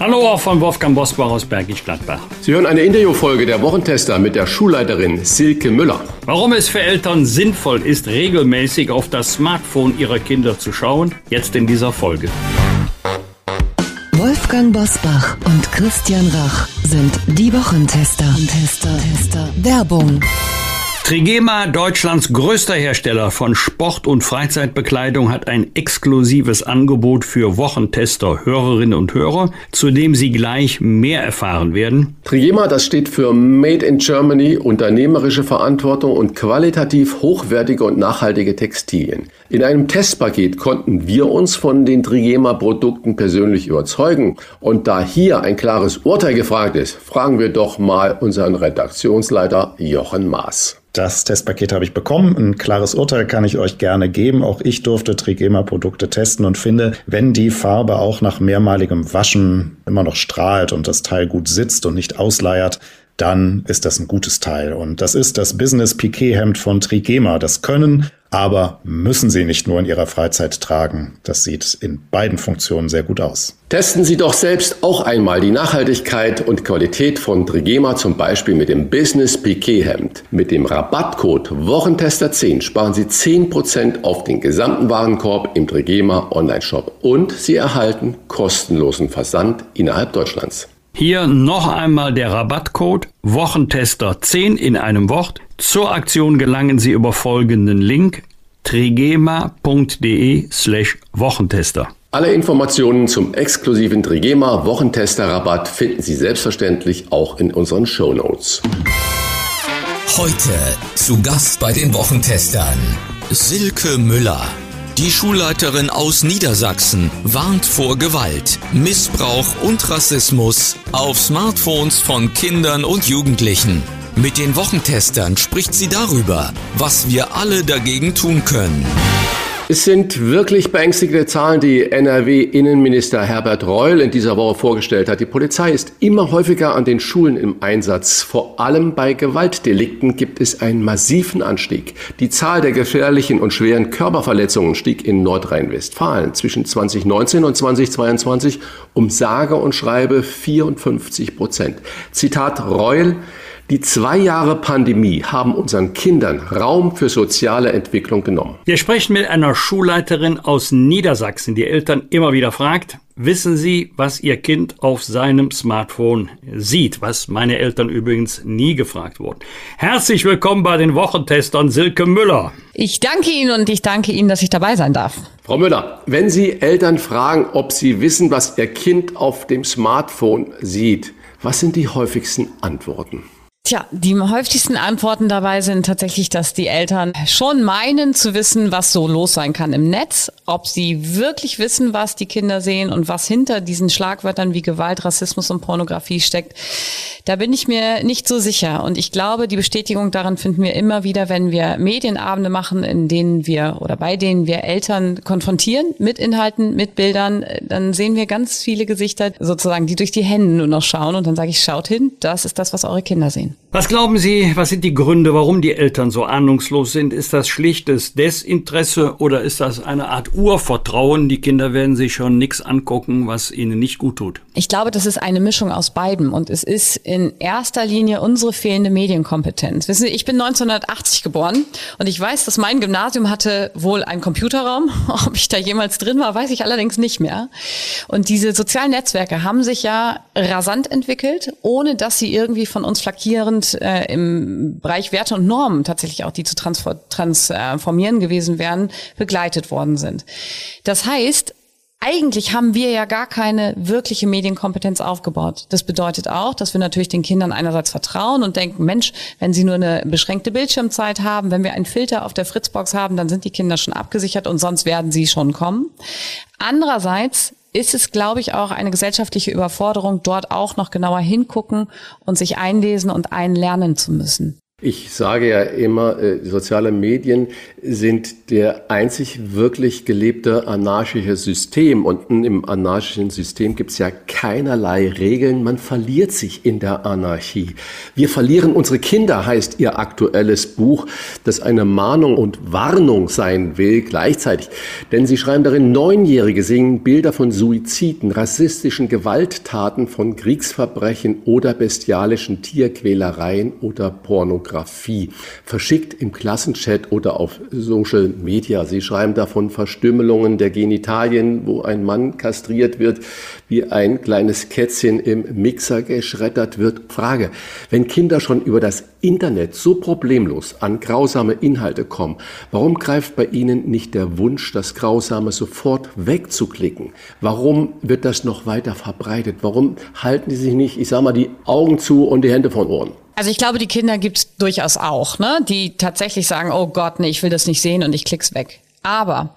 Hallo auch von Wolfgang Bosbach aus Bergisch Gladbach. Sie hören eine Interviewfolge der Wochentester mit der Schulleiterin Silke Müller. Warum es für Eltern sinnvoll ist, regelmäßig auf das Smartphone ihrer Kinder zu schauen, jetzt in dieser Folge. Wolfgang Bosbach und Christian Rach sind die Wochentester. Tester, Tester. Werbung. Trigema, Deutschlands größter Hersteller von Sport- und Freizeitbekleidung, hat ein exklusives Angebot für Wochentester, Hörerinnen und Hörer, zu dem Sie gleich mehr erfahren werden. Trigema, das steht für Made in Germany, unternehmerische Verantwortung und qualitativ hochwertige und nachhaltige Textilien. In einem Testpaket konnten wir uns von den Trigema-Produkten persönlich überzeugen. Und da hier ein klares Urteil gefragt ist, fragen wir doch mal unseren Redaktionsleiter Jochen Maas. Das Testpaket habe ich bekommen. Ein klares Urteil kann ich euch gerne geben. Auch ich durfte Trigema-Produkte testen und finde, wenn die Farbe auch nach mehrmaligem Waschen immer noch strahlt und das Teil gut sitzt und nicht ausleiert, dann ist das ein gutes Teil. Und das ist das Business Piquet Hemd von Trigema. Das können, aber müssen Sie nicht nur in Ihrer Freizeit tragen. Das sieht in beiden Funktionen sehr gut aus. Testen Sie doch selbst auch einmal die Nachhaltigkeit und Qualität von Trigema, zum Beispiel mit dem Business Piquet Hemd. Mit dem Rabattcode Wochentester10 sparen Sie 10% auf den gesamten Warenkorb im Trigema Online-Shop und Sie erhalten kostenlosen Versand innerhalb Deutschlands. Hier noch einmal der Rabattcode Wochentester 10 in einem Wort. Zur Aktion gelangen Sie über folgenden Link trigema.de slash Wochentester. Alle Informationen zum exklusiven Trigema Wochentester Rabatt finden Sie selbstverständlich auch in unseren Show Notes. Heute zu Gast bei den Wochentestern Silke Müller. Die Schulleiterin aus Niedersachsen warnt vor Gewalt, Missbrauch und Rassismus auf Smartphones von Kindern und Jugendlichen. Mit den Wochentestern spricht sie darüber, was wir alle dagegen tun können. Es sind wirklich beängstigende Zahlen, die NRW-Innenminister Herbert Reul in dieser Woche vorgestellt hat. Die Polizei ist immer häufiger an den Schulen im Einsatz. Vor allem bei Gewaltdelikten gibt es einen massiven Anstieg. Die Zahl der gefährlichen und schweren Körperverletzungen stieg in Nordrhein-Westfalen zwischen 2019 und 2022 um sage und schreibe 54 Prozent. Zitat Reul. Die zwei Jahre Pandemie haben unseren Kindern Raum für soziale Entwicklung genommen. Wir sprechen mit einer Schulleiterin aus Niedersachsen, die Eltern immer wieder fragt, wissen Sie, was Ihr Kind auf seinem Smartphone sieht? Was meine Eltern übrigens nie gefragt wurden. Herzlich willkommen bei den Wochentestern Silke Müller. Ich danke Ihnen und ich danke Ihnen, dass ich dabei sein darf. Frau Müller, wenn Sie Eltern fragen, ob sie wissen, was ihr Kind auf dem Smartphone sieht, was sind die häufigsten Antworten? Tja, die häufigsten Antworten dabei sind tatsächlich, dass die Eltern schon meinen zu wissen, was so los sein kann im Netz, ob sie wirklich wissen, was die Kinder sehen und was hinter diesen Schlagwörtern wie Gewalt, Rassismus und Pornografie steckt. Da bin ich mir nicht so sicher. Und ich glaube, die Bestätigung daran finden wir immer wieder, wenn wir Medienabende machen, in denen wir oder bei denen wir Eltern konfrontieren mit Inhalten, mit Bildern, dann sehen wir ganz viele Gesichter sozusagen, die durch die Hände nur noch schauen. Und dann sage ich, schaut hin, das ist das, was eure Kinder sehen. Was glauben Sie, was sind die Gründe, warum die Eltern so ahnungslos sind? Ist das schlichtes Desinteresse oder ist das eine Art Urvertrauen? Die Kinder werden sich schon nichts angucken, was ihnen nicht gut tut. Ich glaube, das ist eine Mischung aus beiden und es ist in erster Linie unsere fehlende Medienkompetenz. Wissen Sie, ich bin 1980 geboren und ich weiß, dass mein Gymnasium hatte wohl einen Computerraum. Ob ich da jemals drin war, weiß ich allerdings nicht mehr. Und diese sozialen Netzwerke haben sich ja rasant entwickelt, ohne dass sie irgendwie von uns flankierend äh, im Bereich Werte und Normen tatsächlich auch die zu transformieren gewesen wären, begleitet worden sind. Das heißt, eigentlich haben wir ja gar keine wirkliche Medienkompetenz aufgebaut. Das bedeutet auch, dass wir natürlich den Kindern einerseits vertrauen und denken, Mensch, wenn sie nur eine beschränkte Bildschirmzeit haben, wenn wir einen Filter auf der Fritzbox haben, dann sind die Kinder schon abgesichert und sonst werden sie schon kommen. Andererseits ist es, glaube ich, auch eine gesellschaftliche Überforderung, dort auch noch genauer hingucken und sich einlesen und einlernen zu müssen. Ich sage ja immer, äh, soziale Medien sind der einzig wirklich gelebte anarchische System. Und im anarchischen System gibt es ja keinerlei Regeln. Man verliert sich in der Anarchie. Wir verlieren unsere Kinder, heißt Ihr aktuelles Buch, das eine Mahnung und Warnung sein will gleichzeitig. Denn Sie schreiben darin, Neunjährige sehen Bilder von Suiziden, rassistischen Gewalttaten, von Kriegsverbrechen oder bestialischen Tierquälereien oder Pornografie. Pornografie, verschickt im Klassenchat oder auf Social Media. Sie schreiben davon Verstümmelungen der Genitalien, wo ein Mann kastriert wird, wie ein kleines Kätzchen im Mixer geschreddert wird. Frage, wenn Kinder schon über das Internet so problemlos an grausame Inhalte kommen, warum greift bei ihnen nicht der Wunsch, das Grausame sofort wegzuklicken? Warum wird das noch weiter verbreitet? Warum halten die sich nicht, ich sage mal, die Augen zu und die Hände von Ohren? Also ich glaube, die Kinder gibt's durchaus auch, ne? die tatsächlich sagen, oh Gott, nee, ich will das nicht sehen und ich klick's weg. Aber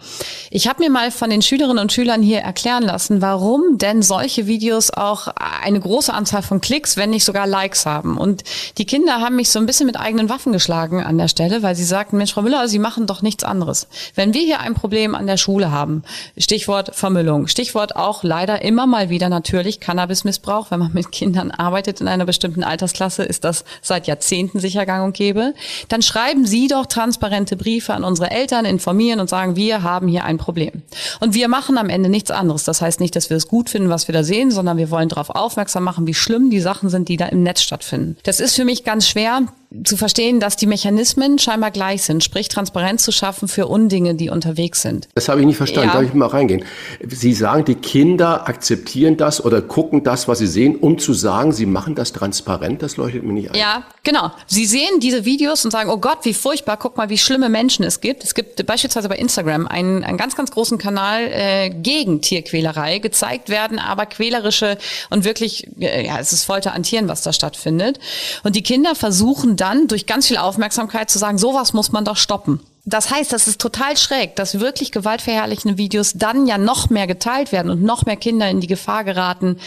ich habe mir mal von den Schülerinnen und Schülern hier erklären lassen, warum denn solche Videos auch eine große Anzahl von Klicks, wenn nicht sogar Likes haben. Und die Kinder haben mich so ein bisschen mit eigenen Waffen geschlagen an der Stelle, weil sie sagten, Mensch, Frau Müller, Sie machen doch nichts anderes. Wenn wir hier ein Problem an der Schule haben, Stichwort Vermüllung, Stichwort auch leider immer mal wieder natürlich Cannabismissbrauch, wenn man mit Kindern arbeitet in einer bestimmten Altersklasse, ist das seit Jahrzehnten sicher gang und gäbe, dann schreiben Sie doch transparente Briefe an unsere Eltern, informieren und sagen, wir haben hier ein Problem. Und wir machen am Ende nichts anderes. Das heißt nicht, dass wir es gut finden, was wir da sehen, sondern wir wollen darauf aufmerksam machen, wie schlimm die Sachen sind, die da im Netz stattfinden. Das ist für mich ganz schwer, zu verstehen, dass die Mechanismen scheinbar gleich sind, sprich Transparenz zu schaffen für Undinge, die unterwegs sind. Das habe ich nicht verstanden, ja. darf ich mal reingehen? Sie sagen, die Kinder akzeptieren das oder gucken das, was sie sehen, um zu sagen, sie machen das transparent, das leuchtet mir nicht ein. Ja, genau. Sie sehen diese Videos und sagen, oh Gott, wie furchtbar, guck mal, wie schlimme Menschen es gibt. Es gibt beispielsweise bei Instagram einen, einen ganz, ganz großen Kanal äh, gegen Tierquälerei. Gezeigt werden aber quälerische und wirklich, äh, ja, es ist Folter an Tieren, was da stattfindet. Und die Kinder versuchen dann durch ganz viel Aufmerksamkeit zu sagen, sowas muss man doch stoppen. Das heißt, das ist total schräg, dass wirklich gewaltverherrlichende Videos dann ja noch mehr geteilt werden und noch mehr Kinder in die Gefahr geraten,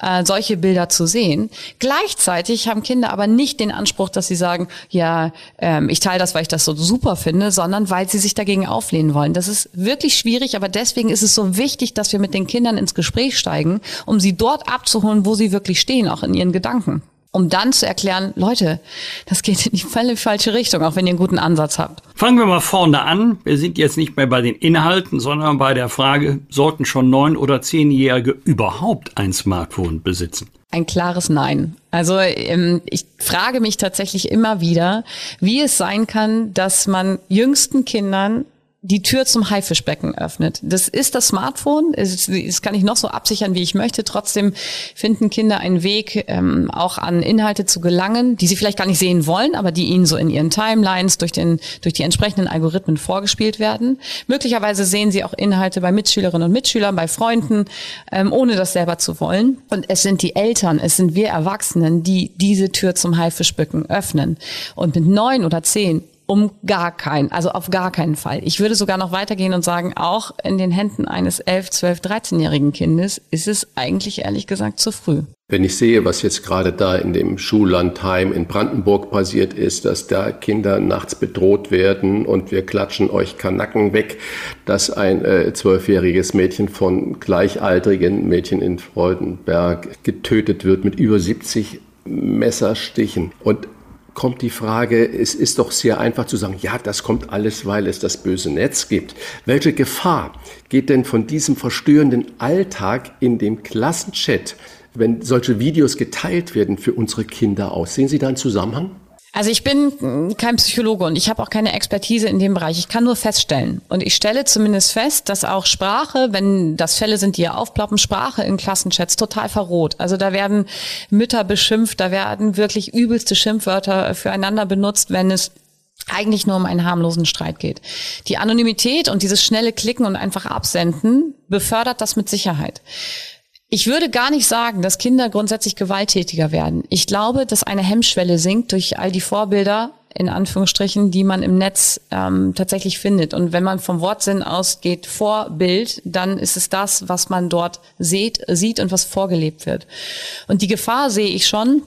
äh, solche Bilder zu sehen. Gleichzeitig haben Kinder aber nicht den Anspruch, dass sie sagen, ja, ähm, ich teile das, weil ich das so super finde, sondern weil sie sich dagegen auflehnen wollen. Das ist wirklich schwierig, aber deswegen ist es so wichtig, dass wir mit den Kindern ins Gespräch steigen, um sie dort abzuholen, wo sie wirklich stehen, auch in ihren Gedanken um dann zu erklären, Leute, das geht in die völlig falsche Richtung, auch wenn ihr einen guten Ansatz habt. Fangen wir mal vorne an. Wir sind jetzt nicht mehr bei den Inhalten, sondern bei der Frage, sollten schon neun- oder zehnjährige überhaupt ein Smartphone besitzen? Ein klares Nein. Also ähm, ich frage mich tatsächlich immer wieder, wie es sein kann, dass man jüngsten Kindern die Tür zum Haifischbecken öffnet. Das ist das Smartphone. Das kann ich noch so absichern, wie ich möchte. Trotzdem finden Kinder einen Weg, ähm, auch an Inhalte zu gelangen, die sie vielleicht gar nicht sehen wollen, aber die ihnen so in ihren Timelines durch, den, durch die entsprechenden Algorithmen vorgespielt werden. Möglicherweise sehen sie auch Inhalte bei Mitschülerinnen und Mitschülern, bei Freunden, ähm, ohne das selber zu wollen. Und es sind die Eltern, es sind wir Erwachsenen, die diese Tür zum Haifischbecken öffnen. Und mit neun oder zehn um gar keinen, also auf gar keinen Fall. Ich würde sogar noch weitergehen und sagen, auch in den Händen eines 11, 12, 13-jährigen Kindes ist es eigentlich ehrlich gesagt zu früh. Wenn ich sehe, was jetzt gerade da in dem Schullandheim in Brandenburg passiert ist, dass da Kinder nachts bedroht werden und wir klatschen euch Kanacken weg, dass ein äh, zwölfjähriges äh, Mädchen von gleichaltrigen Mädchen in Freudenberg getötet wird mit über 70 Messerstichen. Und kommt die Frage, es ist doch sehr einfach zu sagen, ja, das kommt alles, weil es das böse Netz gibt. Welche Gefahr geht denn von diesem verstörenden Alltag in dem Klassenchat, wenn solche Videos geteilt werden, für unsere Kinder aus? Sehen Sie da einen Zusammenhang? Also ich bin kein Psychologe und ich habe auch keine Expertise in dem Bereich. Ich kann nur feststellen. Und ich stelle zumindest fest, dass auch Sprache, wenn das Fälle sind, die hier aufploppen, Sprache in Klassenchats total verroht. Also da werden Mütter beschimpft, da werden wirklich übelste Schimpfwörter füreinander benutzt, wenn es eigentlich nur um einen harmlosen Streit geht. Die Anonymität und dieses schnelle Klicken und einfach absenden befördert das mit Sicherheit. Ich würde gar nicht sagen, dass Kinder grundsätzlich gewalttätiger werden. Ich glaube, dass eine Hemmschwelle sinkt durch all die Vorbilder in Anführungsstrichen, die man im Netz ähm, tatsächlich findet. Und wenn man vom Wortsinn ausgeht, Vorbild, dann ist es das, was man dort sieht, sieht und was vorgelebt wird. Und die Gefahr sehe ich schon,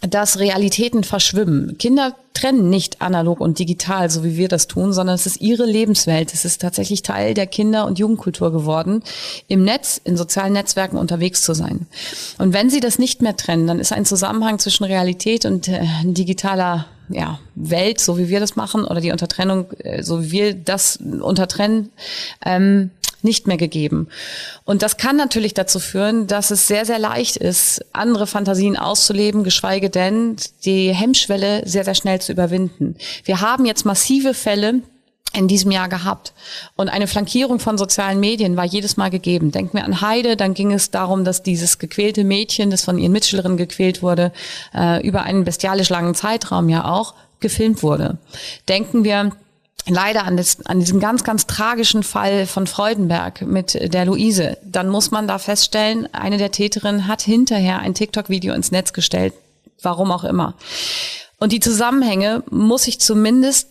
dass Realitäten verschwimmen. Kinder trennen nicht analog und digital, so wie wir das tun, sondern es ist ihre Lebenswelt. Es ist tatsächlich Teil der Kinder- und Jugendkultur geworden, im Netz, in sozialen Netzwerken unterwegs zu sein. Und wenn sie das nicht mehr trennen, dann ist ein Zusammenhang zwischen Realität und äh, digitaler ja, Welt, so wie wir das machen, oder die Untertrennung, äh, so wie wir das untertrennen, ähm, nicht mehr gegeben. Und das kann natürlich dazu führen, dass es sehr, sehr leicht ist, andere Fantasien auszuleben, geschweige denn die Hemmschwelle sehr, sehr schnell zu überwinden. Wir haben jetzt massive Fälle, in diesem Jahr gehabt. Und eine Flankierung von sozialen Medien war jedes Mal gegeben. Denken wir an Heide, dann ging es darum, dass dieses gequälte Mädchen, das von ihren Mitschülerinnen gequält wurde, äh, über einen bestialisch langen Zeitraum ja auch gefilmt wurde. Denken wir leider an, das, an diesem ganz, ganz tragischen Fall von Freudenberg mit der Luise, dann muss man da feststellen, eine der Täterinnen hat hinterher ein TikTok-Video ins Netz gestellt, warum auch immer. Und die Zusammenhänge muss ich zumindest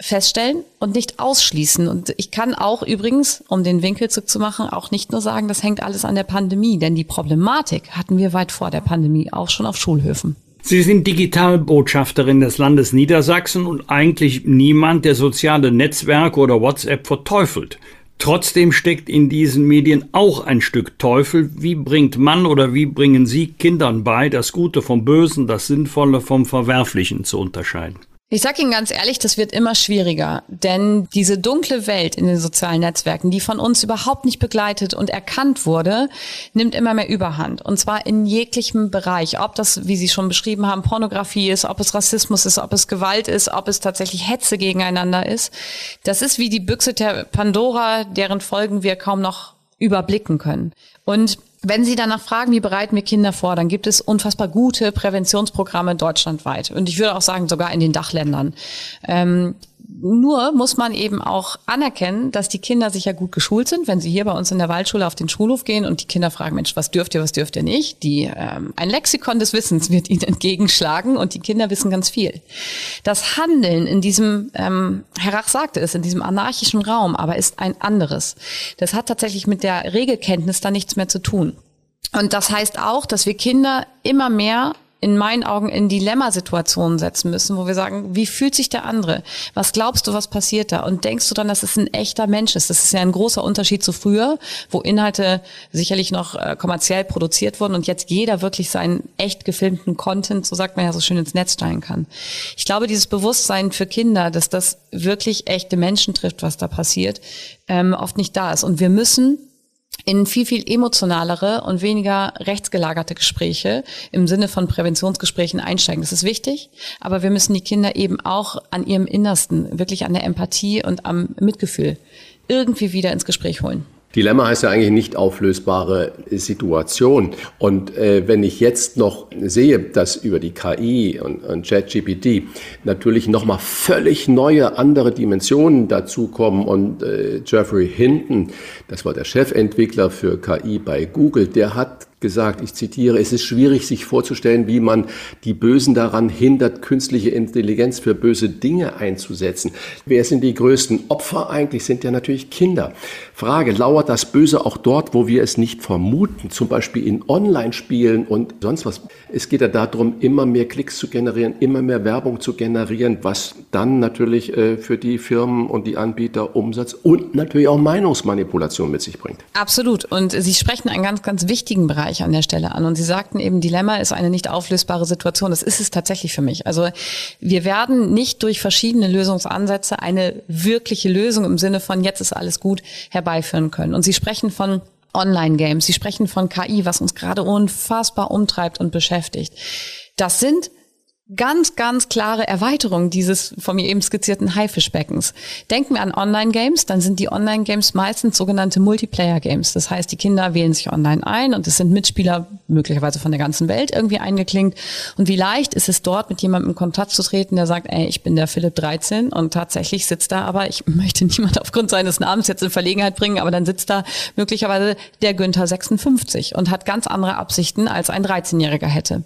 feststellen und nicht ausschließen. Und ich kann auch übrigens, um den Winkel zu machen, auch nicht nur sagen, das hängt alles an der Pandemie, denn die Problematik hatten wir weit vor der Pandemie auch schon auf Schulhöfen. Sie sind Digitalbotschafterin des Landes Niedersachsen und eigentlich niemand, der soziale Netzwerke oder WhatsApp verteufelt. Trotzdem steckt in diesen Medien auch ein Stück Teufel. Wie bringt man oder wie bringen Sie Kindern bei, das Gute vom Bösen, das Sinnvolle vom Verwerflichen zu unterscheiden? Ich sage Ihnen ganz ehrlich, das wird immer schwieriger, denn diese dunkle Welt in den sozialen Netzwerken, die von uns überhaupt nicht begleitet und erkannt wurde, nimmt immer mehr Überhand. Und zwar in jeglichem Bereich. Ob das, wie Sie schon beschrieben haben, Pornografie ist, ob es Rassismus ist, ob es Gewalt ist, ob es tatsächlich Hetze gegeneinander ist. Das ist wie die Büchse der Pandora, deren Folgen wir kaum noch überblicken können. Und wenn Sie danach fragen, wie bereiten wir Kinder vor, dann gibt es unfassbar gute Präventionsprogramme deutschlandweit. Und ich würde auch sagen, sogar in den Dachländern. Ähm, nur muss man eben auch anerkennen, dass die Kinder sicher gut geschult sind, wenn sie hier bei uns in der Waldschule auf den Schulhof gehen und die Kinder fragen, Mensch, was dürft ihr, was dürft ihr nicht? Die, ähm, ein Lexikon des Wissens wird ihnen entgegenschlagen und die Kinder wissen ganz viel. Das Handeln in diesem, ähm, Herr Rach sagte es, in diesem anarchischen Raum, aber ist ein anderes. Das hat tatsächlich mit der Regelkenntnis da nichts mehr zu tun. Und das heißt auch, dass wir Kinder immer mehr in meinen Augen in Dilemmasituationen setzen müssen, wo wir sagen, wie fühlt sich der andere? Was glaubst du, was passiert da? Und denkst du dann, dass es ein echter Mensch ist? Das ist ja ein großer Unterschied zu früher, wo Inhalte sicherlich noch äh, kommerziell produziert wurden und jetzt jeder wirklich seinen echt gefilmten Content, so sagt man ja so schön, ins Netz steigen kann. Ich glaube, dieses Bewusstsein für Kinder, dass das wirklich echte Menschen trifft, was da passiert, ähm, oft nicht da ist. Und wir müssen in viel, viel emotionalere und weniger rechtsgelagerte Gespräche im Sinne von Präventionsgesprächen einsteigen. Das ist wichtig, aber wir müssen die Kinder eben auch an ihrem Innersten, wirklich an der Empathie und am Mitgefühl irgendwie wieder ins Gespräch holen. Dilemma heißt ja eigentlich nicht auflösbare Situation. Und äh, wenn ich jetzt noch sehe, dass über die KI und, und ChatGPT natürlich nochmal völlig neue andere Dimensionen dazukommen und äh, Jeffrey Hinton, das war der Chefentwickler für KI bei Google, der hat gesagt, ich zitiere, es ist schwierig sich vorzustellen, wie man die Bösen daran hindert, künstliche Intelligenz für böse Dinge einzusetzen. Wer sind die größten Opfer eigentlich? Sind ja natürlich Kinder. Frage, lauert das Böse auch dort, wo wir es nicht vermuten, zum Beispiel in Online-Spielen und sonst was? Es geht ja darum, immer mehr Klicks zu generieren, immer mehr Werbung zu generieren, was dann natürlich äh, für die Firmen und die Anbieter Umsatz und natürlich auch Meinungsmanipulation mit sich bringt. Absolut. Und Sie sprechen einen ganz, ganz wichtigen Bereich Bereich an der Stelle an. Und Sie sagten eben, Dilemma ist eine nicht auflösbare Situation. Das ist es tatsächlich für mich. Also wir werden nicht durch verschiedene Lösungsansätze eine wirkliche Lösung im Sinne von jetzt ist alles gut herbeiführen können. Und Sie sprechen von Online-Games, Sie sprechen von KI, was uns gerade unfassbar umtreibt und beschäftigt. Das sind ganz, ganz klare Erweiterung dieses von mir eben skizzierten Haifischbeckens. Denken wir an Online-Games, dann sind die Online-Games meistens sogenannte Multiplayer-Games. Das heißt, die Kinder wählen sich online ein und es sind Mitspieler möglicherweise von der ganzen Welt irgendwie eingeklinkt. Und wie leicht ist es dort, mit jemandem in Kontakt zu treten, der sagt, ey, ich bin der Philipp 13 und tatsächlich sitzt da aber, ich möchte niemand aufgrund seines Namens jetzt in Verlegenheit bringen, aber dann sitzt da möglicherweise der Günther 56 und hat ganz andere Absichten, als ein 13-Jähriger hätte.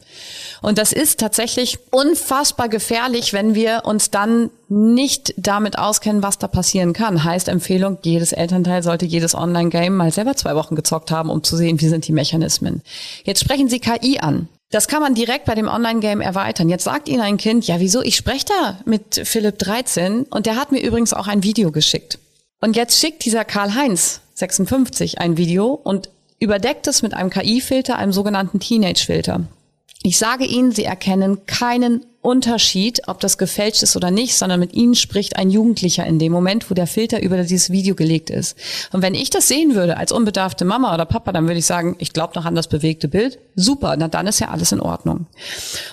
Und das ist tatsächlich unfassbar gefährlich, wenn wir uns dann nicht damit auskennen, was da passieren kann. Heißt Empfehlung, jedes Elternteil sollte jedes Online-Game mal selber zwei Wochen gezockt haben, um zu sehen, wie sind die Mechanismen. Jetzt sprechen Sie KI an. Das kann man direkt bei dem Online-Game erweitern. Jetzt sagt Ihnen ein Kind, ja, wieso? Ich spreche da mit Philipp 13 und der hat mir übrigens auch ein Video geschickt. Und jetzt schickt dieser Karl-Heinz 56 ein Video und überdeckt es mit einem KI-Filter, einem sogenannten Teenage-Filter. Ich sage Ihnen, Sie erkennen keinen Unterschied, ob das gefälscht ist oder nicht, sondern mit ihnen spricht ein Jugendlicher in dem Moment, wo der Filter über dieses Video gelegt ist. Und wenn ich das sehen würde als unbedarfte Mama oder Papa, dann würde ich sagen, ich glaube noch an das bewegte Bild. Super, na dann ist ja alles in Ordnung.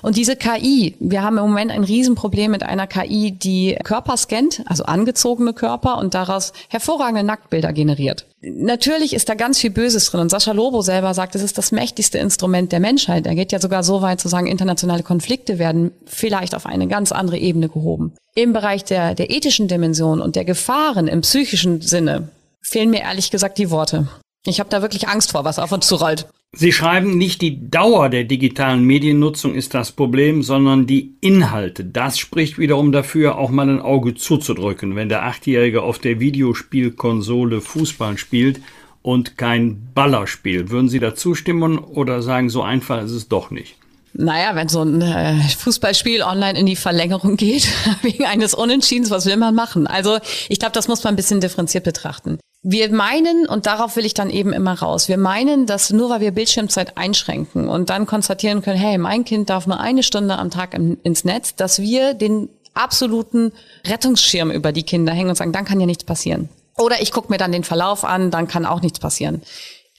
Und diese KI, wir haben im Moment ein Riesenproblem mit einer KI, die Körper scannt, also angezogene Körper und daraus hervorragende Nacktbilder generiert. Natürlich ist da ganz viel Böses drin. Und Sascha Lobo selber sagt, es ist das mächtigste Instrument der Menschheit. Er geht ja sogar so weit zu sagen, internationale Konflikte werden vielleicht auf eine ganz andere Ebene gehoben. Im Bereich der, der ethischen Dimension und der Gefahren im psychischen Sinne fehlen mir ehrlich gesagt die Worte. Ich habe da wirklich Angst vor, was auf uns zurollt. Sie schreiben, nicht die Dauer der digitalen Mediennutzung ist das Problem, sondern die Inhalte. Das spricht wiederum dafür, auch mal ein Auge zuzudrücken, wenn der Achtjährige auf der Videospielkonsole Fußball spielt und kein Baller spielt. Würden Sie da zustimmen oder sagen, so einfach ist es doch nicht? Naja, wenn so ein äh, Fußballspiel online in die Verlängerung geht, wegen eines Unentschiedens, was will man machen? Also ich glaube, das muss man ein bisschen differenziert betrachten. Wir meinen, und darauf will ich dann eben immer raus, wir meinen, dass nur weil wir Bildschirmzeit einschränken und dann konstatieren können, hey, mein Kind darf nur eine Stunde am Tag im, ins Netz, dass wir den absoluten Rettungsschirm über die Kinder hängen und sagen, dann kann ja nichts passieren. Oder ich gucke mir dann den Verlauf an, dann kann auch nichts passieren.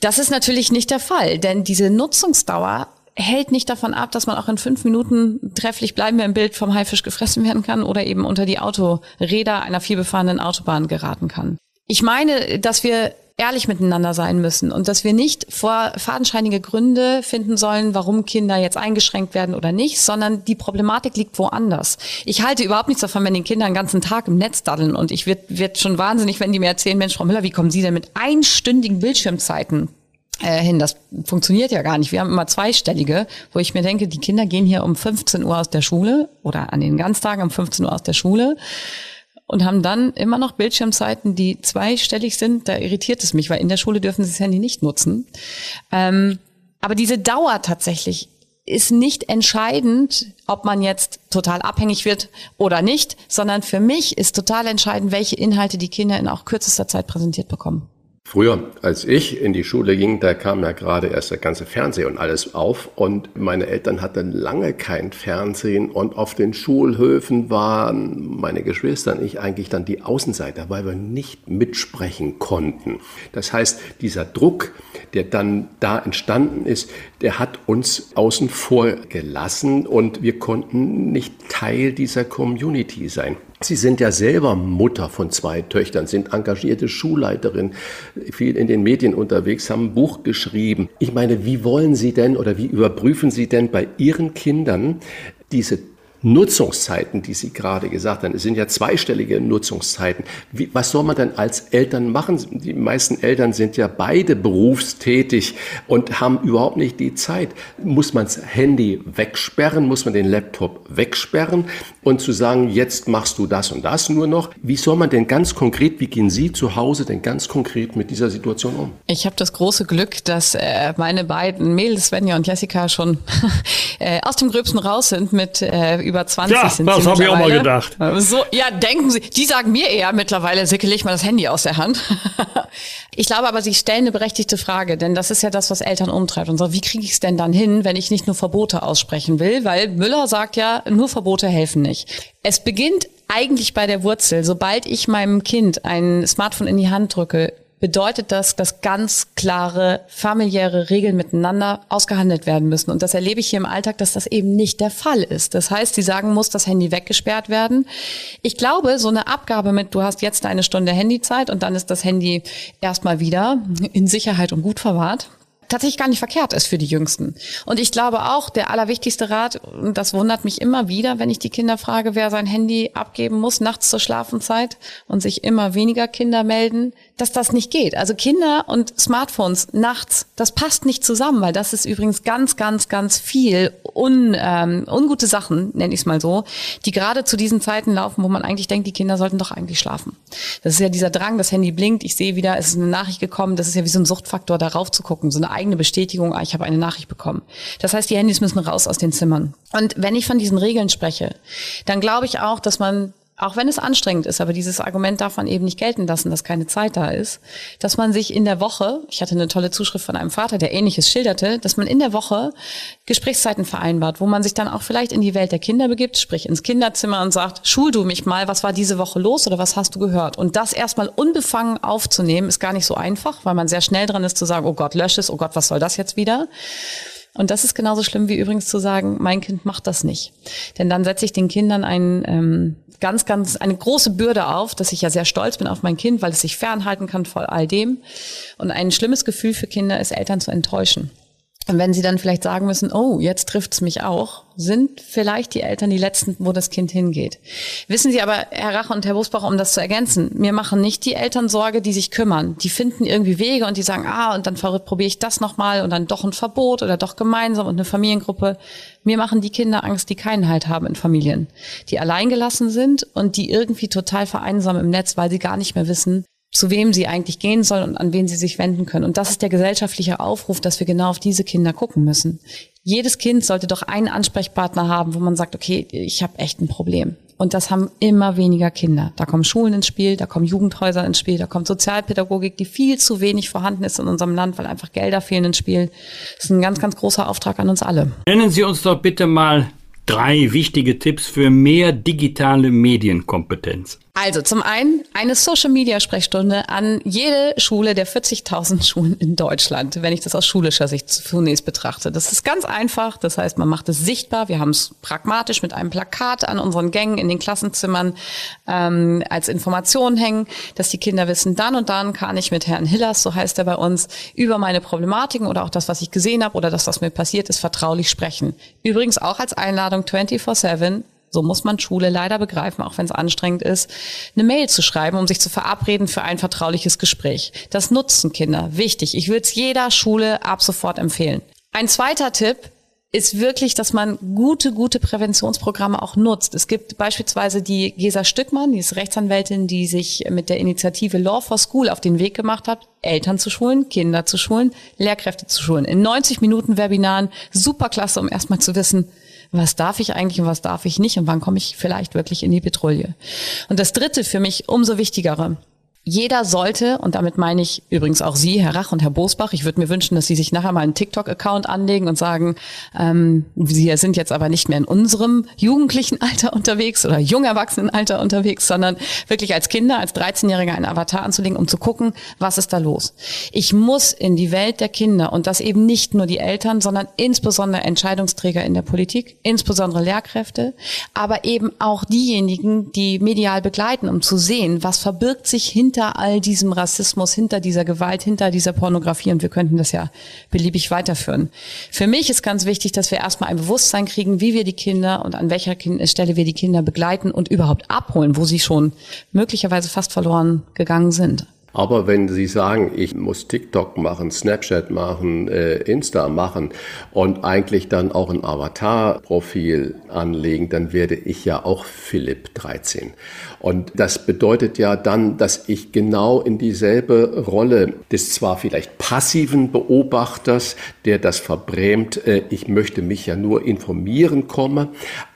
Das ist natürlich nicht der Fall, denn diese Nutzungsdauer hält nicht davon ab, dass man auch in fünf Minuten trefflich bleiben wir im Bild vom Haifisch gefressen werden kann oder eben unter die Autoräder einer vielbefahrenen Autobahn geraten kann. Ich meine, dass wir ehrlich miteinander sein müssen und dass wir nicht vor fadenscheinige Gründe finden sollen, warum Kinder jetzt eingeschränkt werden oder nicht, sondern die Problematik liegt woanders. Ich halte überhaupt nichts davon, wenn die Kinder den ganzen Tag im Netz daddeln und ich wird, wird schon wahnsinnig, wenn die mir erzählen, Mensch, Frau Müller, wie kommen Sie denn mit einstündigen Bildschirmzeiten äh, hin. Das funktioniert ja gar nicht. Wir haben immer zweistellige, wo ich mir denke, die Kinder gehen hier um 15 Uhr aus der Schule oder an den Ganztagen um 15 Uhr aus der Schule und haben dann immer noch Bildschirmzeiten, die zweistellig sind. Da irritiert es mich, weil in der Schule dürfen sie das Handy nicht nutzen. Ähm, aber diese Dauer tatsächlich ist nicht entscheidend, ob man jetzt total abhängig wird oder nicht, sondern für mich ist total entscheidend, welche Inhalte die Kinder in auch kürzester Zeit präsentiert bekommen. Früher, als ich in die Schule ging, da kam ja gerade erst der ganze Fernseher und alles auf und meine Eltern hatten lange kein Fernsehen und auf den Schulhöfen waren meine Geschwister und ich eigentlich dann die Außenseiter, weil wir nicht mitsprechen konnten. Das heißt, dieser Druck, der dann da entstanden ist, der hat uns außen vor gelassen und wir konnten nicht Teil dieser Community sein. Sie sind ja selber Mutter von zwei Töchtern, sind engagierte Schulleiterin, viel in den Medien unterwegs, haben ein Buch geschrieben. Ich meine, wie wollen Sie denn oder wie überprüfen Sie denn bei Ihren Kindern diese Nutzungszeiten, die Sie gerade gesagt haben, es sind ja zweistellige Nutzungszeiten. Wie, was soll man denn als Eltern machen? Die meisten Eltern sind ja beide berufstätig und haben überhaupt nicht die Zeit. Muss man das Handy wegsperren? Muss man den Laptop wegsperren? Und zu sagen, jetzt machst du das und das nur noch. Wie soll man denn ganz konkret, wie gehen Sie zu Hause denn ganz konkret mit dieser Situation um? Ich habe das große Glück, dass äh, meine beiden Mädels, Svenja und Jessica, schon äh, aus dem Gröbsten raus sind mit äh, über 20 ja, sind das habe ich auch mal gedacht. So, ja, denken Sie, die sagen mir eher mittlerweile, Sicke, leg mal das Handy aus der Hand. ich glaube aber, Sie stellen eine berechtigte Frage, denn das ist ja das, was Eltern umtreibt. Und so, wie kriege ich es denn dann hin, wenn ich nicht nur Verbote aussprechen will? Weil Müller sagt ja, nur Verbote helfen nicht. Es beginnt eigentlich bei der Wurzel. Sobald ich meinem Kind ein Smartphone in die Hand drücke, bedeutet das, dass ganz klare familiäre Regeln miteinander ausgehandelt werden müssen. Und das erlebe ich hier im Alltag, dass das eben nicht der Fall ist. Das heißt, sie sagen, muss das Handy weggesperrt werden. Ich glaube, so eine Abgabe mit, du hast jetzt eine Stunde Handyzeit und dann ist das Handy erstmal wieder in Sicherheit und gut verwahrt, tatsächlich gar nicht verkehrt ist für die Jüngsten. Und ich glaube auch, der allerwichtigste Rat, und das wundert mich immer wieder, wenn ich die Kinder frage, wer sein Handy abgeben muss nachts zur Schlafenszeit und sich immer weniger Kinder melden, dass das nicht geht. Also Kinder und Smartphones nachts, das passt nicht zusammen, weil das ist übrigens ganz, ganz, ganz viel un, ähm, ungute Sachen, nenne ich es mal so, die gerade zu diesen Zeiten laufen, wo man eigentlich denkt, die Kinder sollten doch eigentlich schlafen. Das ist ja dieser Drang, das Handy blinkt, ich sehe wieder, es ist eine Nachricht gekommen, das ist ja wie so ein Suchtfaktor, darauf zu gucken, so eine eigene Bestätigung, ah, ich habe eine Nachricht bekommen. Das heißt, die Handys müssen raus aus den Zimmern. Und wenn ich von diesen Regeln spreche, dann glaube ich auch, dass man auch wenn es anstrengend ist, aber dieses Argument darf man eben nicht gelten lassen, dass keine Zeit da ist, dass man sich in der Woche, ich hatte eine tolle Zuschrift von einem Vater, der ähnliches schilderte, dass man in der Woche Gesprächszeiten vereinbart, wo man sich dann auch vielleicht in die Welt der Kinder begibt, sprich ins Kinderzimmer und sagt, schul du mich mal, was war diese Woche los oder was hast du gehört? Und das erstmal unbefangen aufzunehmen, ist gar nicht so einfach, weil man sehr schnell dran ist zu sagen, oh Gott, lösch es, oh Gott, was soll das jetzt wieder? Und das ist genauso schlimm wie übrigens zu sagen, mein Kind macht das nicht. Denn dann setze ich den Kindern einen ähm, ganz, ganz eine große Bürde auf, dass ich ja sehr stolz bin auf mein Kind, weil es sich fernhalten kann vor all dem. Und ein schlimmes Gefühl für Kinder ist, Eltern zu enttäuschen. Und wenn sie dann vielleicht sagen müssen, oh, jetzt trifft's mich auch, sind vielleicht die Eltern die Letzten, wo das Kind hingeht. Wissen Sie aber, Herr Rache und Herr Busbach, um das zu ergänzen, mir machen nicht die Eltern Sorge, die sich kümmern. Die finden irgendwie Wege und die sagen, ah, und dann probiere ich das nochmal und dann doch ein Verbot oder doch gemeinsam und eine Familiengruppe. Mir machen die Kinder Angst, die keinen Halt haben in Familien, die alleingelassen sind und die irgendwie total vereinsamen im Netz, weil sie gar nicht mehr wissen, zu wem sie eigentlich gehen soll und an wen sie sich wenden können. Und das ist der gesellschaftliche Aufruf, dass wir genau auf diese Kinder gucken müssen. Jedes Kind sollte doch einen Ansprechpartner haben, wo man sagt, okay, ich habe echt ein Problem. Und das haben immer weniger Kinder. Da kommen Schulen ins Spiel, da kommen Jugendhäuser ins Spiel, da kommt Sozialpädagogik, die viel zu wenig vorhanden ist in unserem Land, weil einfach Gelder fehlen ins Spiel. Das ist ein ganz, ganz großer Auftrag an uns alle. Nennen Sie uns doch bitte mal drei wichtige Tipps für mehr digitale Medienkompetenz. Also zum einen eine Social-Media-Sprechstunde an jede Schule der 40.000 Schulen in Deutschland, wenn ich das aus schulischer Sicht zunächst betrachte. Das ist ganz einfach. Das heißt, man macht es sichtbar. Wir haben es pragmatisch mit einem Plakat an unseren Gängen in den Klassenzimmern ähm, als Information hängen, dass die Kinder wissen, dann und dann kann ich mit Herrn Hillers, so heißt er bei uns, über meine Problematiken oder auch das, was ich gesehen habe oder das, was mir passiert ist, vertraulich sprechen. Übrigens auch als Einladung 24-7 so muss man Schule leider begreifen, auch wenn es anstrengend ist, eine Mail zu schreiben, um sich zu verabreden für ein vertrauliches Gespräch. Das nutzen Kinder. Wichtig. Ich würde es jeder Schule ab sofort empfehlen. Ein zweiter Tipp ist wirklich, dass man gute, gute Präventionsprogramme auch nutzt. Es gibt beispielsweise die Gesa Stückmann, die ist Rechtsanwältin, die sich mit der Initiative Law for School auf den Weg gemacht hat, Eltern zu schulen, Kinder zu schulen, Lehrkräfte zu schulen. In 90 Minuten Webinaren, superklasse, um erstmal zu wissen, was darf ich eigentlich und was darf ich nicht und wann komme ich vielleicht wirklich in die Petrouille. Und das dritte für mich umso wichtigere, jeder sollte, und damit meine ich übrigens auch Sie, Herr Rach und Herr Bosbach, ich würde mir wünschen, dass Sie sich nachher mal einen TikTok-Account anlegen und sagen, ähm, Sie sind jetzt aber nicht mehr in unserem jugendlichen Alter unterwegs oder jung Erwachsenenalter unterwegs, sondern wirklich als Kinder, als 13-Jähriger einen Avatar anzulegen, um zu gucken, was ist da los. Ich muss in die Welt der Kinder und das eben nicht nur die Eltern, sondern insbesondere Entscheidungsträger in der Politik, insbesondere Lehrkräfte, aber eben auch diejenigen, die medial begleiten, um zu sehen, was verbirgt sich hinter hinter all diesem Rassismus, hinter dieser Gewalt, hinter dieser Pornografie und wir könnten das ja beliebig weiterführen. Für mich ist ganz wichtig, dass wir erstmal ein Bewusstsein kriegen, wie wir die Kinder und an welcher Stelle wir die Kinder begleiten und überhaupt abholen, wo sie schon möglicherweise fast verloren gegangen sind. Aber wenn Sie sagen, ich muss TikTok machen, Snapchat machen, äh, Insta machen und eigentlich dann auch ein Avatar-Profil anlegen, dann werde ich ja auch Philipp 13. Und das bedeutet ja dann, dass ich genau in dieselbe Rolle des zwar vielleicht passiven Beobachters, der das verbrämt, äh, ich möchte mich ja nur informieren komme,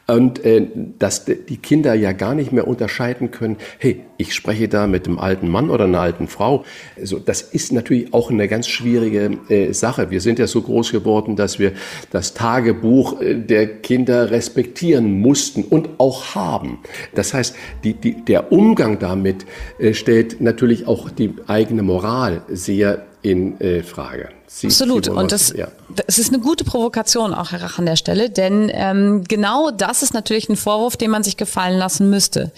und äh, dass die Kinder ja gar nicht mehr unterscheiden können, hey, ich spreche da mit einem alten Mann oder einer alten Frau. Also das ist natürlich auch eine ganz schwierige äh, Sache. Wir sind ja so groß geworden, dass wir das Tagebuch äh, der Kinder respektieren mussten und auch haben. Das heißt, die, die, der Umgang damit äh, stellt natürlich auch die eigene Moral sehr in äh, Frage. Sie, Absolut. Sie und das, ja. das ist eine gute Provokation auch, Herr Rach, an der Stelle, denn ähm, genau das ist natürlich ein Vorwurf, den man sich gefallen lassen müsste.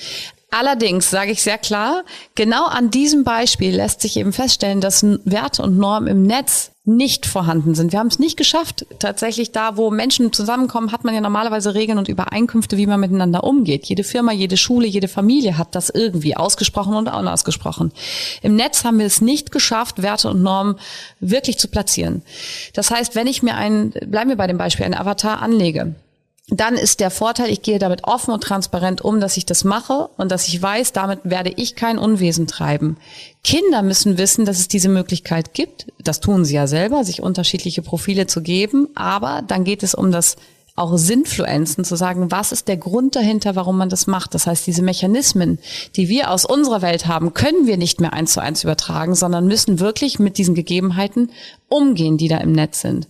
Allerdings sage ich sehr klar, genau an diesem Beispiel lässt sich eben feststellen, dass Werte und Normen im Netz nicht vorhanden sind. Wir haben es nicht geschafft. Tatsächlich da, wo Menschen zusammenkommen, hat man ja normalerweise Regeln und Übereinkünfte, wie man miteinander umgeht. Jede Firma, jede Schule, jede Familie hat das irgendwie ausgesprochen und unausgesprochen. Im Netz haben wir es nicht geschafft, Werte und Normen wirklich zu platzieren. Das heißt, wenn ich mir einen, bleiben wir bei dem Beispiel, einen Avatar anlege, dann ist der Vorteil, ich gehe damit offen und transparent um, dass ich das mache und dass ich weiß, damit werde ich kein Unwesen treiben. Kinder müssen wissen, dass es diese Möglichkeit gibt. Das tun sie ja selber, sich unterschiedliche Profile zu geben. Aber dann geht es um das auch Sinnfluenzen zu sagen, was ist der Grund dahinter, warum man das macht. Das heißt, diese Mechanismen, die wir aus unserer Welt haben, können wir nicht mehr eins zu eins übertragen, sondern müssen wirklich mit diesen Gegebenheiten umgehen, die da im Netz sind.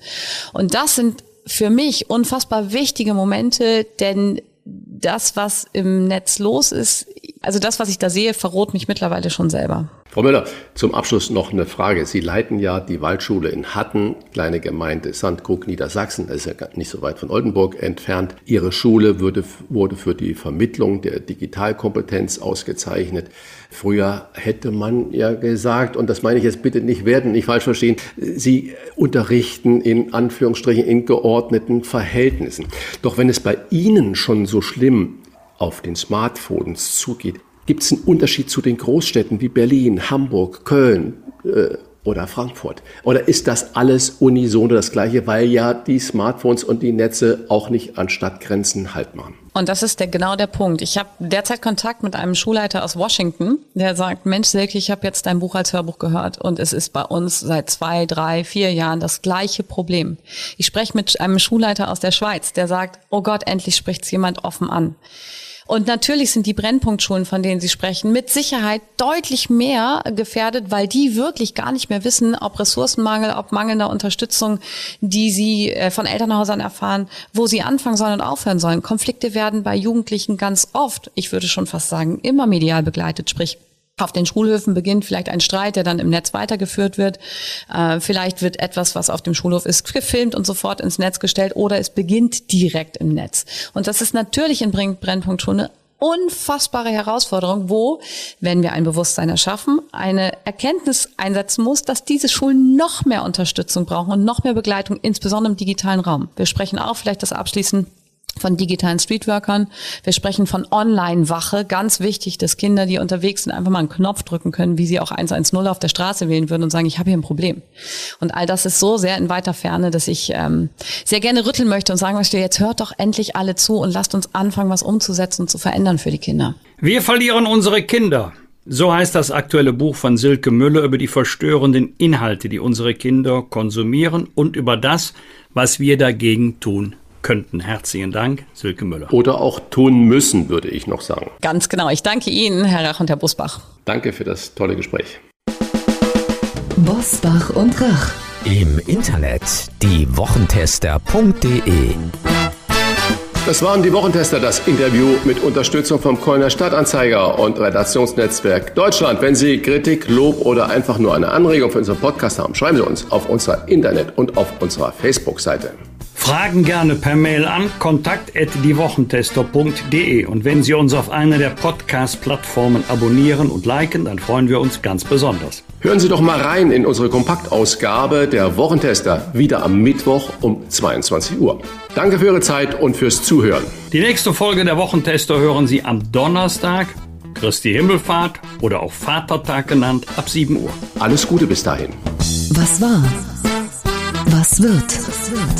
Und das sind für mich unfassbar wichtige Momente, denn das, was im Netz los ist, also das, was ich da sehe, verroht mich mittlerweile schon selber. Frau Müller, zum Abschluss noch eine Frage. Sie leiten ja die Waldschule in Hatten, kleine Gemeinde Sandkrug, Niedersachsen, das ist ja nicht so weit von Oldenburg entfernt. Ihre Schule wurde, wurde für die Vermittlung der Digitalkompetenz ausgezeichnet. Früher hätte man ja gesagt, und das meine ich jetzt bitte nicht werden, nicht falsch verstehen, Sie unterrichten in Anführungsstrichen in geordneten Verhältnissen. Doch wenn es bei Ihnen schon so schlimm auf den Smartphones zugeht, Gibt es einen Unterschied zu den Großstädten wie Berlin, Hamburg, Köln äh, oder Frankfurt? Oder ist das alles unisono das Gleiche, weil ja die Smartphones und die Netze auch nicht an Stadtgrenzen Halt machen? Und das ist der, genau der Punkt. Ich habe derzeit Kontakt mit einem Schulleiter aus Washington, der sagt, Mensch Silke, ich habe jetzt dein Buch als Hörbuch gehört und es ist bei uns seit zwei, drei, vier Jahren das gleiche Problem. Ich spreche mit einem Schulleiter aus der Schweiz, der sagt, oh Gott, endlich spricht's jemand offen an. Und natürlich sind die Brennpunktschulen, von denen Sie sprechen, mit Sicherheit deutlich mehr gefährdet, weil die wirklich gar nicht mehr wissen, ob Ressourcenmangel, ob mangelnder Unterstützung, die sie äh, von Elternhäusern erfahren, wo sie anfangen sollen und aufhören sollen. Konflikte werden bei Jugendlichen ganz oft, ich würde schon fast sagen, immer medial begleitet, sprich auf den Schulhöfen beginnt vielleicht ein Streit, der dann im Netz weitergeführt wird. Äh, vielleicht wird etwas, was auf dem Schulhof ist, gefilmt und sofort ins Netz gestellt oder es beginnt direkt im Netz. Und das ist natürlich in Brennpunkt schon eine unfassbare Herausforderung, wo, wenn wir ein Bewusstsein erschaffen, eine Erkenntnis einsetzen muss, dass diese Schulen noch mehr Unterstützung brauchen und noch mehr Begleitung, insbesondere im digitalen Raum. Wir sprechen auch vielleicht das abschließend von digitalen Streetworkern. Wir sprechen von Online-Wache. Ganz wichtig, dass Kinder, die unterwegs sind, einfach mal einen Knopf drücken können, wie sie auch 110 auf der Straße wählen würden und sagen, ich habe hier ein Problem. Und all das ist so sehr in weiter Ferne, dass ich ähm, sehr gerne rütteln möchte und sagen möchte, jetzt hört doch endlich alle zu und lasst uns anfangen, was umzusetzen und zu verändern für die Kinder. Wir verlieren unsere Kinder. So heißt das aktuelle Buch von Silke Müller über die verstörenden Inhalte, die unsere Kinder konsumieren und über das, was wir dagegen tun könnten. Herzlichen Dank, Silke Müller. Oder auch tun müssen, würde ich noch sagen. Ganz genau. Ich danke Ihnen, Herr Rach und Herr Busbach. Danke für das tolle Gespräch. Bosbach und Rach. Im Internet diewochentester.de das waren die Wochentester, das Interview mit Unterstützung vom Kölner Stadtanzeiger und Redaktionsnetzwerk Deutschland. Wenn Sie Kritik, Lob oder einfach nur eine Anregung für unseren Podcast haben, schreiben Sie uns auf unserer Internet- und auf unserer Facebook-Seite. Fragen gerne per Mail an kontakt.diewochentester.de und wenn Sie uns auf einer der Podcast-Plattformen abonnieren und liken, dann freuen wir uns ganz besonders. Hören Sie doch mal rein in unsere Kompaktausgabe der Wochentester, wieder am Mittwoch um 22 Uhr. Danke für Ihre Zeit und fürs Zuhören. Die nächste Folge der Wochentester hören Sie am Donnerstag, Christi Himmelfahrt oder auch Vatertag genannt, ab 7 Uhr. Alles Gute bis dahin. Was war? Was wird? Was wird?